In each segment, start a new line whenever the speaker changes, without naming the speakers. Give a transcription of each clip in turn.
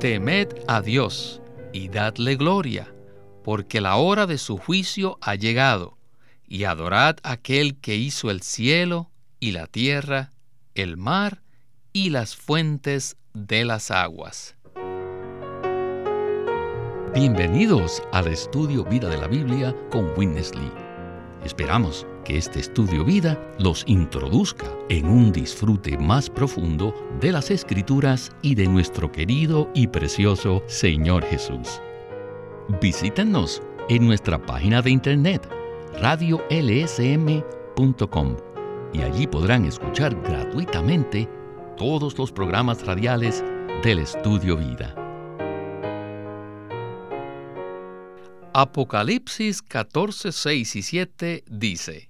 Temed a Dios y dadle gloria, porque la hora de su juicio ha llegado, y adorad a aquel que hizo el cielo y la tierra, el mar y las fuentes de las aguas. Bienvenidos al estudio Vida de la Biblia con Witness Lee. Esperamos que este estudio vida los introduzca en un disfrute más profundo de las escrituras y de nuestro querido y precioso Señor Jesús. Visítenos en nuestra página de internet radiolsm.com y allí podrán escuchar gratuitamente todos los programas radiales del estudio vida. Apocalipsis 14, 6 y 7 dice,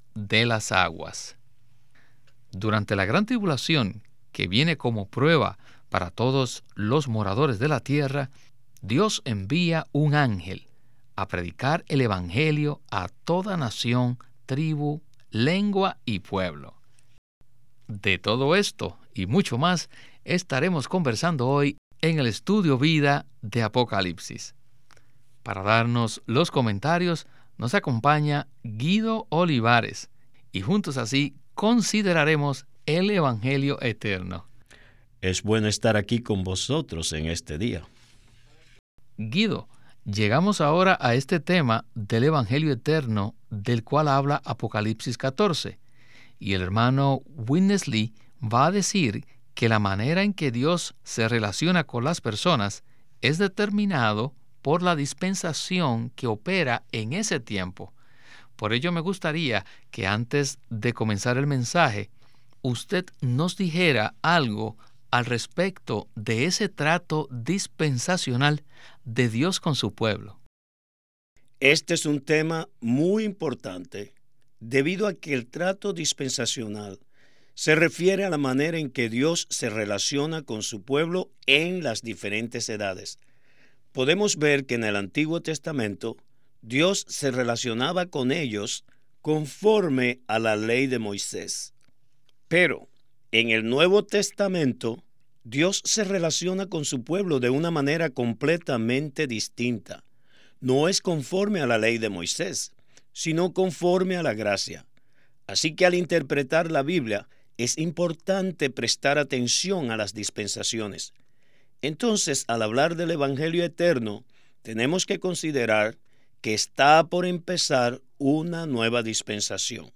de las aguas. Durante la gran tribulación, que viene como prueba para todos los moradores de la tierra, Dios envía un ángel a predicar el Evangelio a toda nación, tribu, lengua y pueblo. De todo esto y mucho más estaremos conversando hoy en el estudio vida de Apocalipsis. Para darnos los comentarios nos acompaña Guido Olivares y juntos así consideraremos el Evangelio eterno.
Es bueno estar aquí con vosotros en este día.
Guido, llegamos ahora a este tema del Evangelio eterno del cual habla Apocalipsis 14 y el hermano Winnesley va a decir que la manera en que Dios se relaciona con las personas es determinado por la dispensación que opera en ese tiempo. Por ello me gustaría que antes de comenzar el mensaje, usted nos dijera algo al respecto de ese trato dispensacional de Dios con su pueblo.
Este es un tema muy importante debido a que el trato dispensacional se refiere a la manera en que Dios se relaciona con su pueblo en las diferentes edades podemos ver que en el Antiguo Testamento Dios se relacionaba con ellos conforme a la ley de Moisés. Pero en el Nuevo Testamento Dios se relaciona con su pueblo de una manera completamente distinta. No es conforme a la ley de Moisés, sino conforme a la gracia. Así que al interpretar la Biblia es importante prestar atención a las dispensaciones. Entonces, al hablar del Evangelio eterno, tenemos que considerar que está por empezar una nueva dispensación.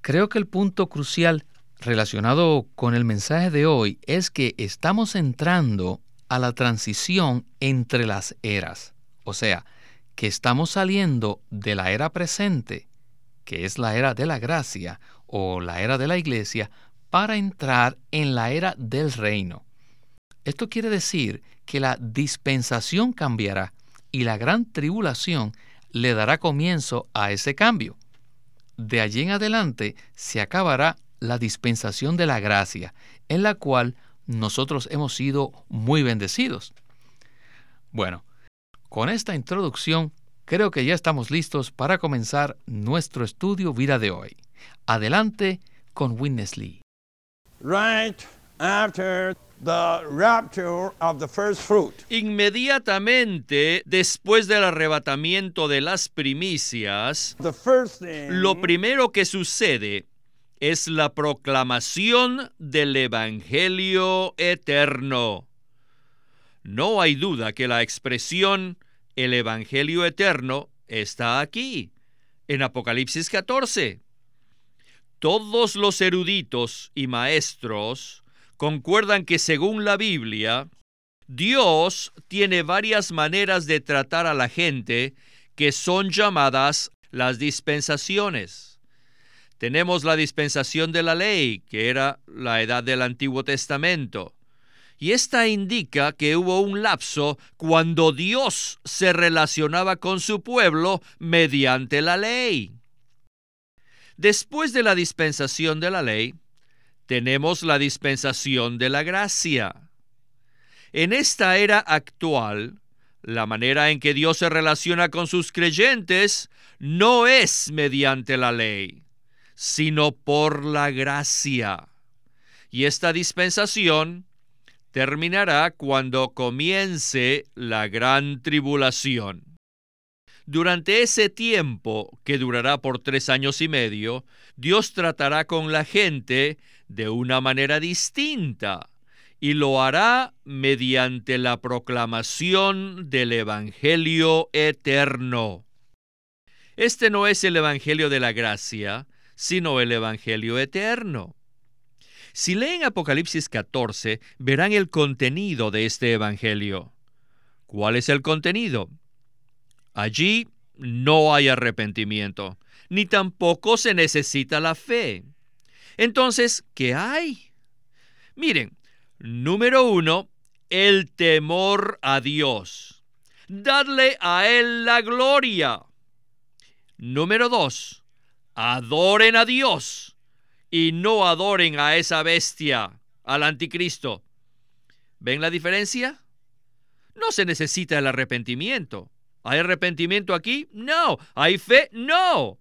Creo que el punto crucial relacionado con el mensaje de hoy es que estamos entrando a la transición entre las eras, o sea, que estamos saliendo de la era presente, que es la era de la gracia o la era de la iglesia, para entrar en la era del reino. Esto quiere decir que la dispensación cambiará y la gran tribulación le dará comienzo a ese cambio. De allí en adelante se acabará la dispensación de la gracia, en la cual nosotros hemos sido muy bendecidos. Bueno, con esta introducción creo que ya estamos listos para comenzar nuestro estudio vida de hoy. Adelante con Witness Lee.
Right after
Inmediatamente después del arrebatamiento de las primicias, lo primero que sucede es la proclamación del Evangelio eterno. No hay duda que la expresión el Evangelio eterno está aquí, en Apocalipsis 14. Todos los eruditos y maestros concuerdan que según la Biblia, Dios tiene varias maneras de tratar a la gente que son llamadas las dispensaciones. Tenemos la dispensación de la ley, que era la edad del Antiguo Testamento, Y esta indica que hubo un lapso cuando Dios se relacionaba con su pueblo mediante la ley. Después de la dispensación de la ley, tenemos la dispensación de la gracia. En esta era actual, la manera en que Dios se relaciona con sus creyentes no es mediante la ley, sino por la gracia. Y esta dispensación terminará cuando comience la gran tribulación. Durante ese tiempo, que durará por tres años y medio, Dios tratará con la gente de una manera distinta y lo hará mediante la proclamación del Evangelio eterno. Este no es el Evangelio de la gracia, sino el Evangelio eterno. Si leen Apocalipsis 14, verán el contenido de este Evangelio. ¿Cuál es el contenido? Allí no hay arrepentimiento, ni tampoco se necesita la fe. Entonces, ¿qué hay? Miren, número uno, el temor a Dios. Dadle a Él la gloria. Número dos, adoren a Dios y no adoren a esa bestia, al anticristo. ¿Ven la diferencia? No se necesita el arrepentimiento. ¿Hay arrepentimiento aquí? No. ¿Hay fe? No.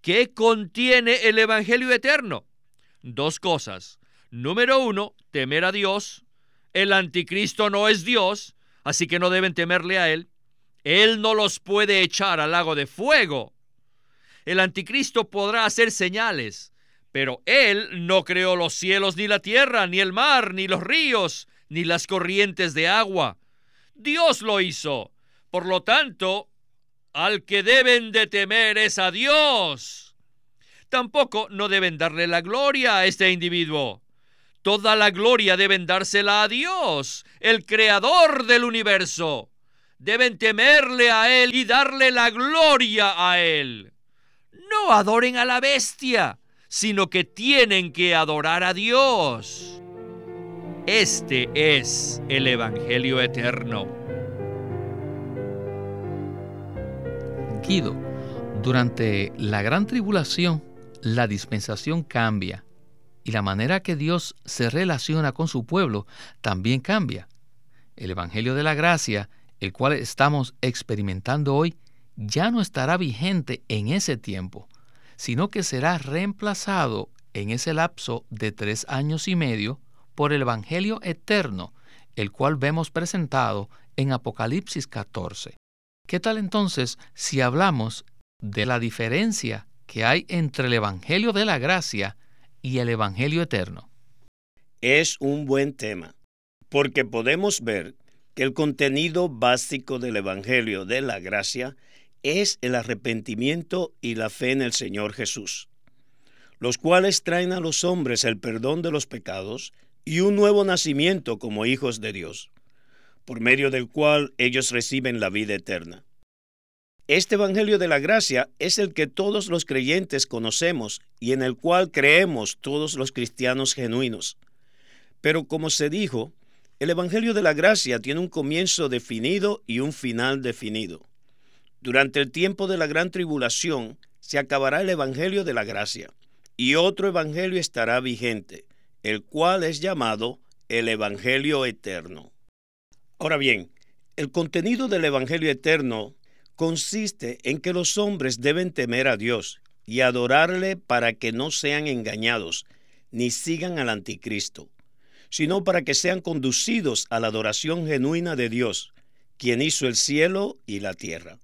¿Qué contiene el Evangelio eterno? Dos cosas. Número uno, temer a Dios. El anticristo no es Dios, así que no deben temerle a Él. Él no los puede echar al lago de fuego. El anticristo podrá hacer señales, pero Él no creó los cielos ni la tierra, ni el mar, ni los ríos, ni las corrientes de agua. Dios lo hizo. Por lo tanto, al que deben de temer es a Dios. Tampoco no deben darle la gloria a este individuo. Toda la gloria deben dársela a Dios, el creador del universo. Deben temerle a Él y darle la gloria a Él. No adoren a la bestia sino que tienen que adorar a Dios. Este es el Evangelio eterno.
Guido, durante la gran tribulación, la dispensación cambia y la manera que Dios se relaciona con su pueblo también cambia. El Evangelio de la Gracia, el cual estamos experimentando hoy, ya no estará vigente en ese tiempo, sino que será reemplazado en ese lapso de tres años y medio por el Evangelio eterno, el cual vemos presentado en Apocalipsis 14. ¿Qué tal entonces si hablamos de la diferencia que hay entre el Evangelio de la gracia y el Evangelio eterno?
Es un buen tema, porque podemos ver que el contenido básico del Evangelio de la gracia es el arrepentimiento y la fe en el Señor Jesús, los cuales traen a los hombres el perdón de los pecados y un nuevo nacimiento como hijos de Dios, por medio del cual ellos reciben la vida eterna. Este Evangelio de la Gracia es el que todos los creyentes conocemos y en el cual creemos todos los cristianos genuinos. Pero como se dijo, el Evangelio de la Gracia tiene un comienzo definido y un final definido. Durante el tiempo de la gran tribulación se acabará el Evangelio de la gracia y otro Evangelio estará vigente, el cual es llamado el Evangelio eterno. Ahora bien, el contenido del Evangelio eterno consiste en que los hombres deben temer a Dios y adorarle para que no sean engañados ni sigan al anticristo, sino para que sean conducidos a la adoración genuina de Dios, quien hizo el cielo y la tierra.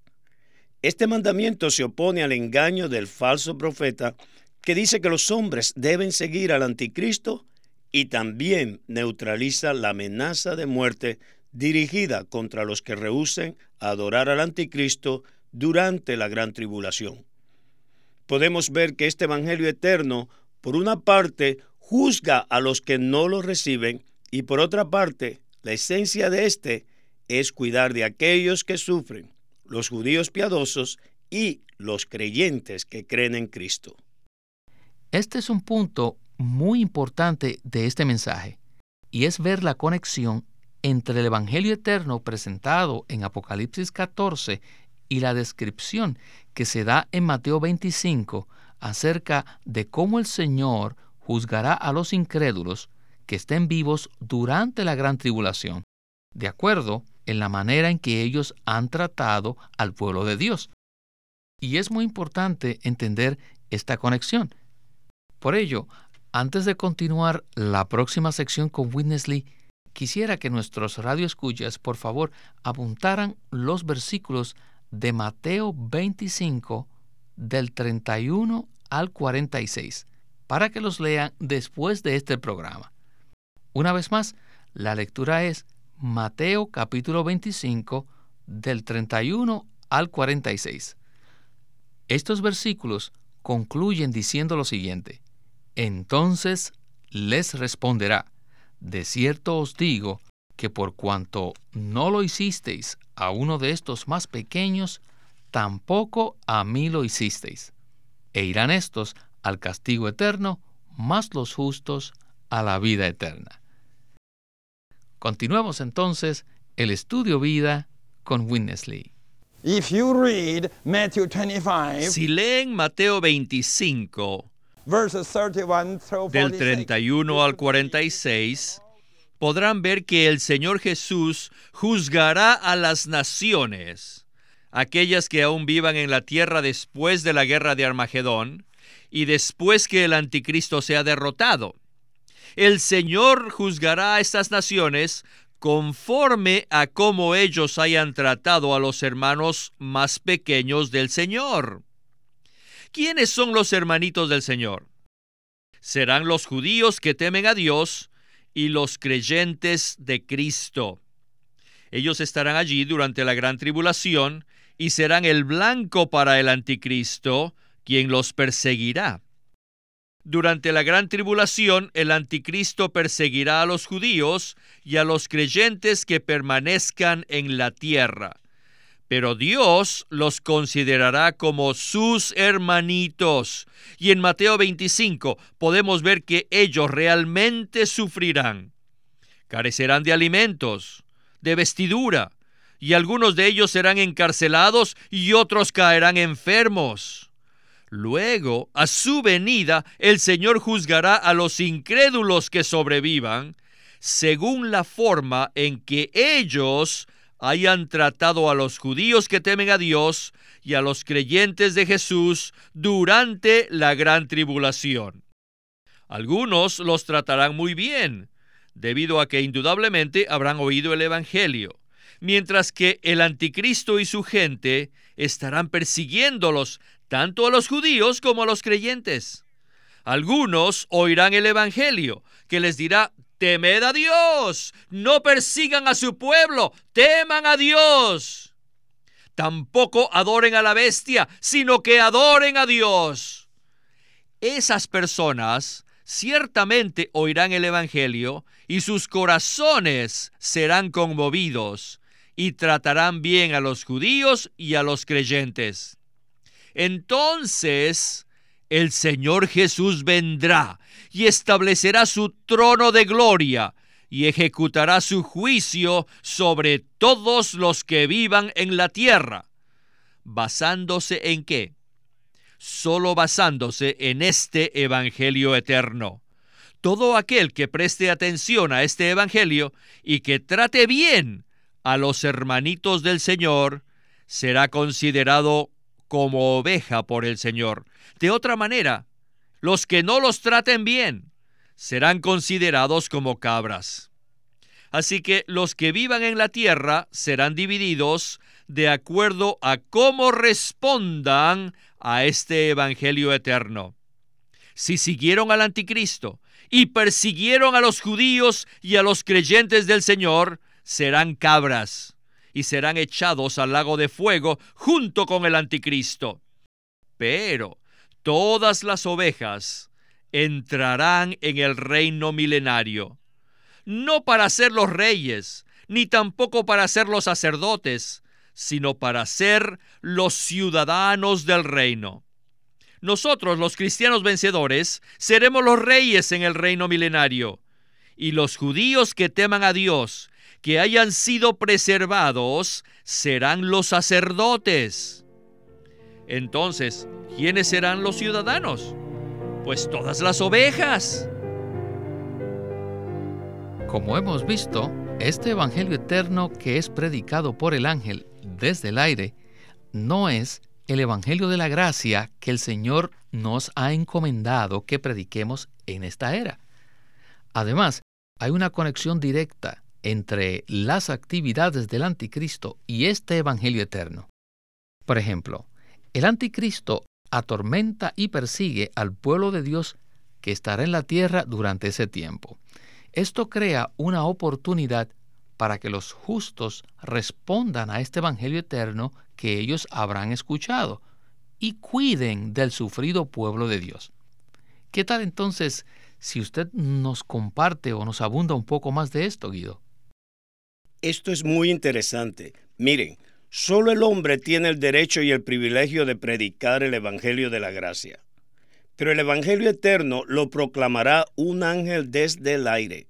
Este mandamiento se opone al engaño del falso profeta que dice que los hombres deben seguir al anticristo y también neutraliza la amenaza de muerte dirigida contra los que rehúsen adorar al anticristo durante la gran tribulación. Podemos ver que este Evangelio eterno, por una parte, juzga a los que no lo reciben y por otra parte, la esencia de este es cuidar de aquellos que sufren los judíos piadosos y los creyentes que creen en Cristo.
Este es un punto muy importante de este mensaje. y es ver la conexión entre el Evangelio eterno presentado en Apocalipsis 14 y la descripción que se da en Mateo 25 acerca de cómo el Señor juzgará a los incrédulos que estén vivos durante la gran tribulación, de acuerdo en la manera en que ellos han tratado al pueblo de Dios. Y es muy importante entender esta conexión. Por ello, antes de continuar la próxima sección con Witness quisiera que nuestros radioescuchas, por favor, apuntaran los versículos de Mateo 25 del 31 al 46 para que los lean después de este programa. Una vez más, la lectura es Mateo capítulo 25 del 31 al 46. Estos versículos concluyen diciendo lo siguiente, Entonces les responderá, de cierto os digo que por cuanto no lo hicisteis a uno de estos más pequeños, tampoco a mí lo hicisteis. E irán estos al castigo eterno, más los justos a la vida eterna. Continuemos entonces el estudio vida con Witness Lee.
si leen Mateo 25, del 31 al 46, podrán ver que el Señor Jesús juzgará a las naciones, aquellas que aún vivan en la tierra después de la guerra de Armagedón y después que el anticristo sea derrotado. El Señor juzgará a estas naciones conforme a cómo ellos hayan tratado a los hermanos más pequeños del Señor. ¿Quiénes son los hermanitos del Señor? Serán los judíos que temen a Dios y los creyentes de Cristo. Ellos estarán allí durante la gran tribulación y serán el blanco para el anticristo, quien los perseguirá. Durante la gran tribulación, el anticristo perseguirá a los judíos y a los creyentes que permanezcan en la tierra. Pero Dios los considerará como sus hermanitos. Y en Mateo 25 podemos ver que ellos realmente sufrirán. Carecerán de alimentos, de vestidura, y algunos de ellos serán encarcelados y otros caerán enfermos. Luego, a su venida, el Señor juzgará a los incrédulos que sobrevivan, según la forma en que ellos hayan tratado a los judíos que temen a Dios y a los creyentes de Jesús durante la gran tribulación. Algunos los tratarán muy bien, debido a que indudablemente habrán oído el Evangelio, mientras que el anticristo y su gente estarán persiguiéndolos tanto a los judíos como a los creyentes. Algunos oirán el Evangelio, que les dirá, temed a Dios, no persigan a su pueblo, teman a Dios. Tampoco adoren a la bestia, sino que adoren a Dios. Esas personas ciertamente oirán el Evangelio y sus corazones serán conmovidos y tratarán bien a los judíos y a los creyentes. Entonces el Señor Jesús vendrá y establecerá su trono de gloria y ejecutará su juicio sobre todos los que vivan en la tierra. ¿Basándose en qué? Solo basándose en este Evangelio eterno. Todo aquel que preste atención a este Evangelio y que trate bien a los hermanitos del Señor, será considerado como oveja por el Señor. De otra manera, los que no los traten bien serán considerados como cabras. Así que los que vivan en la tierra serán divididos de acuerdo a cómo respondan a este Evangelio eterno. Si siguieron al anticristo y persiguieron a los judíos y a los creyentes del Señor, serán cabras y serán echados al lago de fuego junto con el anticristo. Pero todas las ovejas entrarán en el reino milenario, no para ser los reyes, ni tampoco para ser los sacerdotes, sino para ser los ciudadanos del reino. Nosotros, los cristianos vencedores, seremos los reyes en el reino milenario, y los judíos que teman a Dios, que hayan sido preservados, serán los sacerdotes. Entonces, ¿quiénes serán los ciudadanos? Pues todas las ovejas.
Como hemos visto, este Evangelio eterno que es predicado por el ángel desde el aire no es el Evangelio de la gracia que el Señor nos ha encomendado que prediquemos en esta era. Además, hay una conexión directa entre las actividades del anticristo y este Evangelio eterno. Por ejemplo, el anticristo atormenta y persigue al pueblo de Dios que estará en la tierra durante ese tiempo. Esto crea una oportunidad para que los justos respondan a este Evangelio eterno que ellos habrán escuchado y cuiden del sufrido pueblo de Dios. ¿Qué tal entonces si usted nos comparte o nos abunda un poco más de esto, Guido?
Esto es muy interesante. Miren, solo el hombre tiene el derecho y el privilegio de predicar el Evangelio de la gracia pero el Evangelio eterno lo proclamará un ángel desde el aire.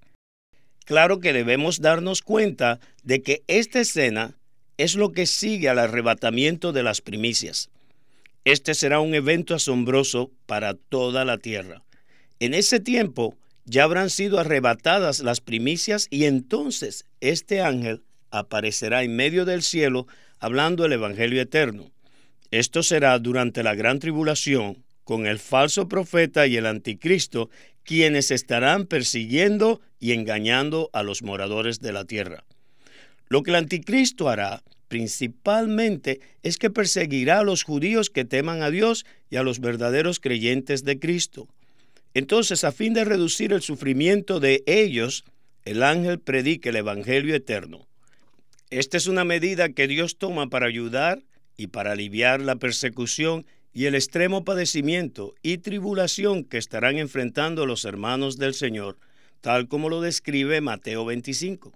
Claro que debemos darnos cuenta de que esta escena es lo que sigue al arrebatamiento de las primicias. Este será un evento asombroso para toda la tierra. En ese tiempo ya habrán sido arrebatadas las primicias y entonces este ángel aparecerá en medio del cielo hablando el Evangelio eterno. Esto será durante la gran tribulación con el falso profeta y el anticristo, quienes estarán persiguiendo y engañando a los moradores de la tierra. Lo que el anticristo hará principalmente es que perseguirá a los judíos que teman a Dios y a los verdaderos creyentes de Cristo. Entonces, a fin de reducir el sufrimiento de ellos, el ángel predica el Evangelio eterno. Esta es una medida que Dios toma para ayudar y para aliviar la persecución y el extremo padecimiento y tribulación que estarán enfrentando los hermanos del Señor, tal como lo describe Mateo 25.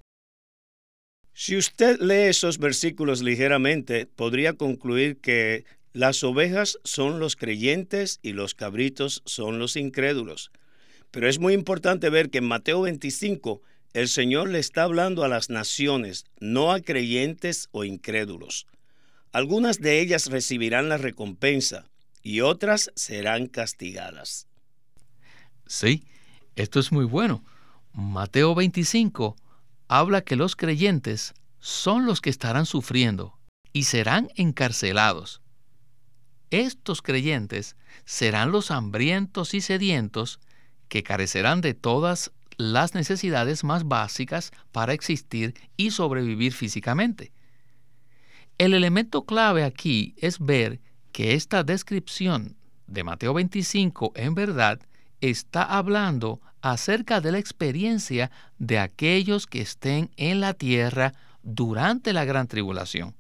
Si usted lee esos versículos ligeramente, podría concluir que las ovejas son los creyentes y los cabritos son los incrédulos. Pero es muy importante ver que en Mateo 25 el Señor le está hablando a las naciones, no a creyentes o incrédulos. Algunas de ellas recibirán la recompensa y otras serán castigadas.
Sí, esto es muy bueno. Mateo 25 habla que los creyentes son los que estarán sufriendo y serán encarcelados. Estos creyentes serán los hambrientos y sedientos que carecerán de todas las necesidades más básicas para existir y sobrevivir físicamente. El elemento clave aquí es ver que esta descripción de Mateo 25 en verdad está hablando acerca de la experiencia de aquellos que estén en la tierra durante la gran tribulación.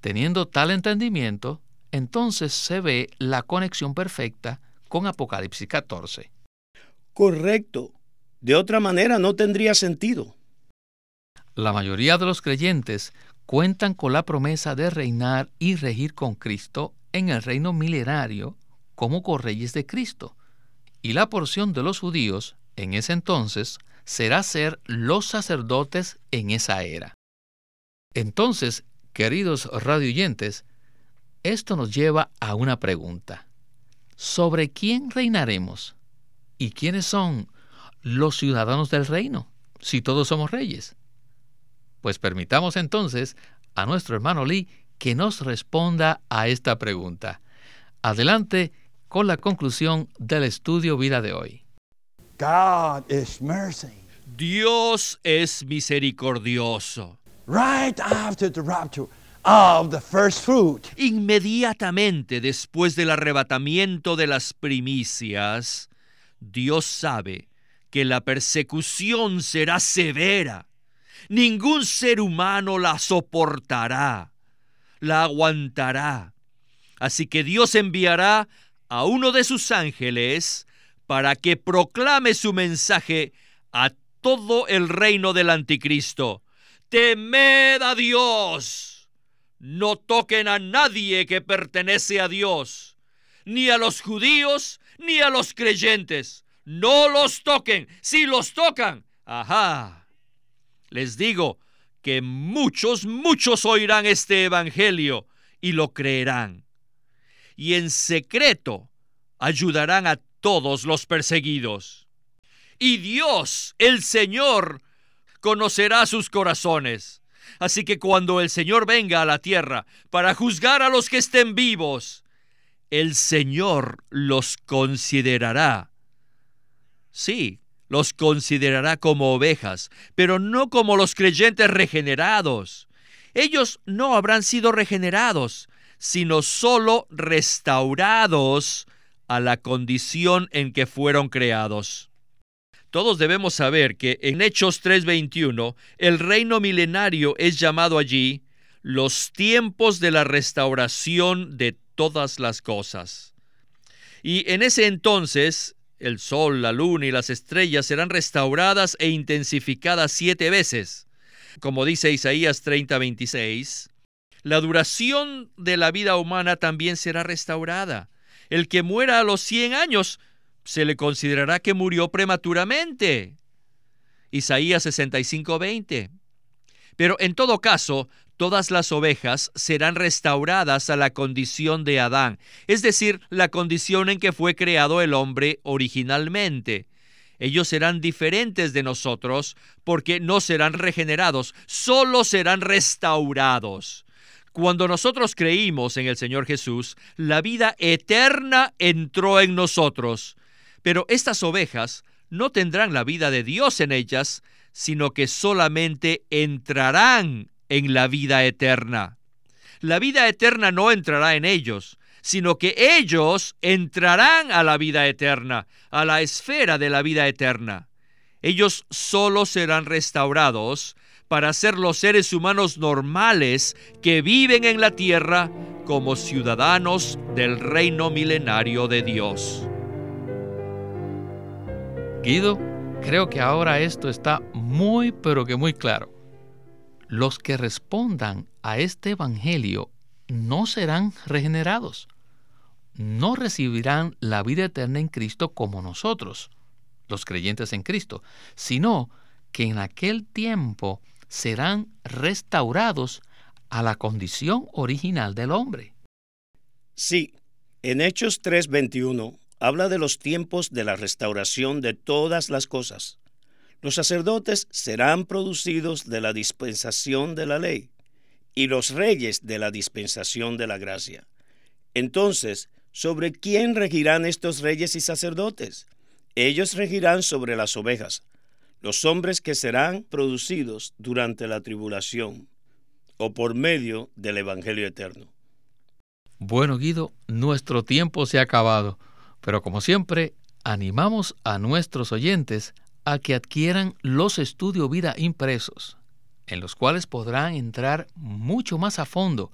Teniendo tal entendimiento, entonces se ve la conexión perfecta con Apocalipsis 14.
Correcto. De otra manera no tendría sentido.
La mayoría de los creyentes cuentan con la promesa de reinar y regir con Cristo en el reino milenario como correyes de Cristo. Y la porción de los judíos en ese entonces será ser los sacerdotes en esa era. Entonces, queridos radioyentes, esto nos lleva a una pregunta. ¿Sobre quién reinaremos? ¿Y quiénes son los ciudadanos del reino, si todos somos reyes? Pues permitamos entonces a nuestro hermano Lee que nos responda a esta pregunta. Adelante con la conclusión del estudio vida de hoy.
Dios es misericordioso.
Right after the rapture of the first fruit.
Inmediatamente después del arrebatamiento de las primicias, Dios sabe que la persecución será severa Ningún ser humano la soportará, la aguantará. Así que Dios enviará a uno de sus ángeles para que proclame su mensaje a todo el reino del anticristo. Temed a Dios. No toquen a nadie que pertenece a Dios, ni a los judíos, ni a los creyentes. No los toquen. Si los tocan, Ajá. Les digo que muchos, muchos oirán este Evangelio y lo creerán. Y en secreto ayudarán a todos los perseguidos. Y Dios, el Señor, conocerá sus corazones. Así que cuando el Señor venga a la tierra para juzgar a los que estén vivos, el Señor los considerará. Sí, los considerará como ovejas, pero no como los creyentes regenerados. Ellos no habrán sido regenerados, sino solo restaurados a la condición en que fueron creados. Todos debemos saber que en Hechos 3:21 el reino milenario es llamado allí los tiempos de la restauración de todas las cosas. Y en ese entonces el sol, la luna y las estrellas serán restauradas e intensificadas siete veces. Como dice Isaías 30:26, la duración de la vida humana también será restaurada. El que muera a los 100 años se le considerará que murió prematuramente. Isaías 65:20. Pero en todo caso, todas las ovejas serán restauradas a la condición de Adán, es decir, la condición en que fue creado el hombre originalmente. Ellos serán diferentes de nosotros porque no serán regenerados, solo serán restaurados. Cuando nosotros creímos en el Señor Jesús, la vida eterna entró en nosotros. Pero estas ovejas no tendrán la vida de Dios en ellas, sino que solamente entrarán en la vida eterna. La vida eterna no entrará en ellos, sino que ellos entrarán a la vida eterna, a la esfera de la vida eterna. Ellos solo serán restaurados para ser los seres humanos normales que viven en la tierra como ciudadanos del reino milenario de Dios.
Guido, creo que ahora esto está muy pero que muy claro. Los que respondan a este Evangelio no serán regenerados, no recibirán la vida eterna en Cristo como nosotros, los creyentes en Cristo, sino que en aquel tiempo serán restaurados a la condición original del hombre.
Sí, en Hechos 3:21 habla de los tiempos de la restauración de todas las cosas. Los sacerdotes serán producidos de la dispensación de la ley y los reyes de la dispensación de la gracia. Entonces, ¿sobre quién regirán estos reyes y sacerdotes? Ellos regirán sobre las ovejas, los hombres que serán producidos durante la tribulación o por medio del Evangelio eterno.
Bueno, Guido, nuestro tiempo se ha acabado. Pero como siempre, animamos a nuestros oyentes a que adquieran los estudios vida impresos, en los cuales podrán entrar mucho más a fondo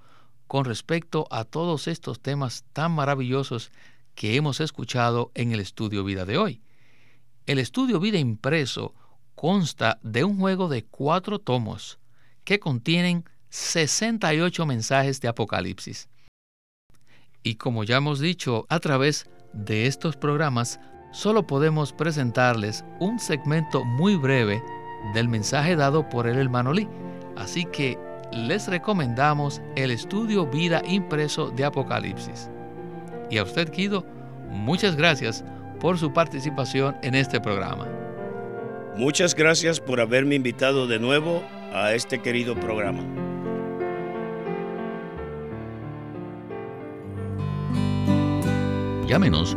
con respecto a todos estos temas tan maravillosos que hemos escuchado en el estudio vida de hoy. El estudio vida impreso consta de un juego de cuatro tomos que contienen 68 mensajes de Apocalipsis. Y como ya hemos dicho a través de estos programas, solo podemos presentarles un segmento muy breve del mensaje dado por el hermano Lee. Así que les recomendamos el estudio Vida Impreso de Apocalipsis. Y a usted, Guido, muchas gracias por su participación en este programa.
Muchas gracias por haberme invitado de nuevo a este querido programa.
Llámenos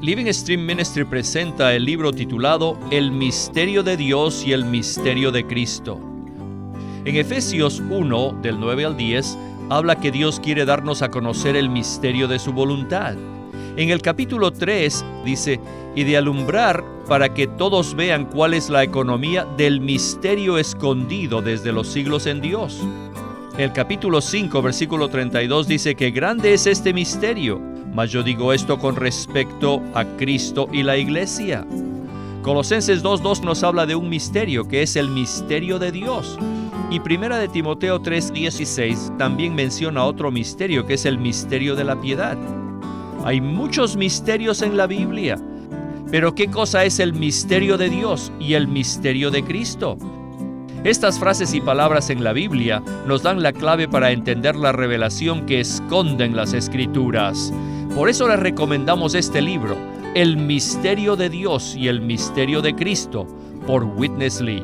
Living Stream Ministry presenta el libro titulado El misterio de Dios y el misterio de Cristo. En Efesios 1, del 9 al 10, habla que Dios quiere darnos a conocer el misterio de su voluntad. En el capítulo 3 dice, y de alumbrar para que todos vean cuál es la economía del misterio escondido desde los siglos en Dios. El capítulo 5, versículo 32 dice que grande es este misterio, mas yo digo esto con respecto a Cristo y la iglesia. Colosenses 2.2 nos habla de un misterio que es el misterio de Dios. Y primera de Timoteo 3.16 también menciona otro misterio que es el misterio de la piedad. Hay muchos misterios en la Biblia, pero ¿qué cosa es el misterio de Dios y el misterio de Cristo? Estas frases y palabras en la Biblia nos dan la clave para entender la revelación que esconden las escrituras. Por eso les recomendamos este libro, El misterio de Dios y el misterio de Cristo, por Witness Lee.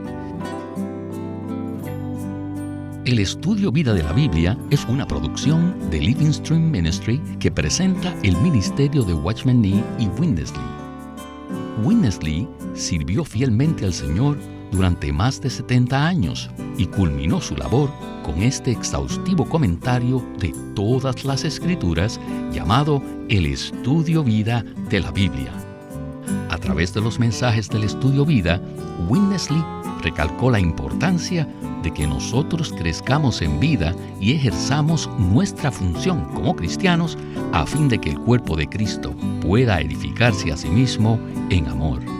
El estudio Vida de la Biblia es una producción de Living Stream Ministry que presenta el ministerio de Watchman Nee y Witness Lee. Witness Lee sirvió fielmente al Señor durante más de 70 años y culminó su labor con este exhaustivo comentario de todas las escrituras llamado El Estudio Vida de la Biblia. A través de los mensajes del Estudio Vida, Winnesley recalcó la importancia de que nosotros crezcamos en vida y ejerzamos nuestra función como cristianos a fin de que el cuerpo de Cristo pueda edificarse a sí mismo en amor.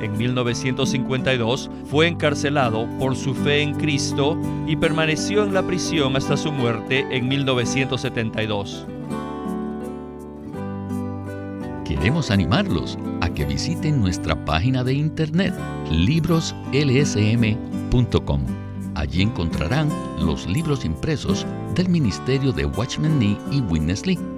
en 1952, fue encarcelado por su fe en Cristo y permaneció en la prisión hasta su muerte en 1972.
Queremos animarlos a que visiten nuestra página de internet libroslsm.com. Allí encontrarán los libros impresos del Ministerio de Watchman Nee y Witness Lee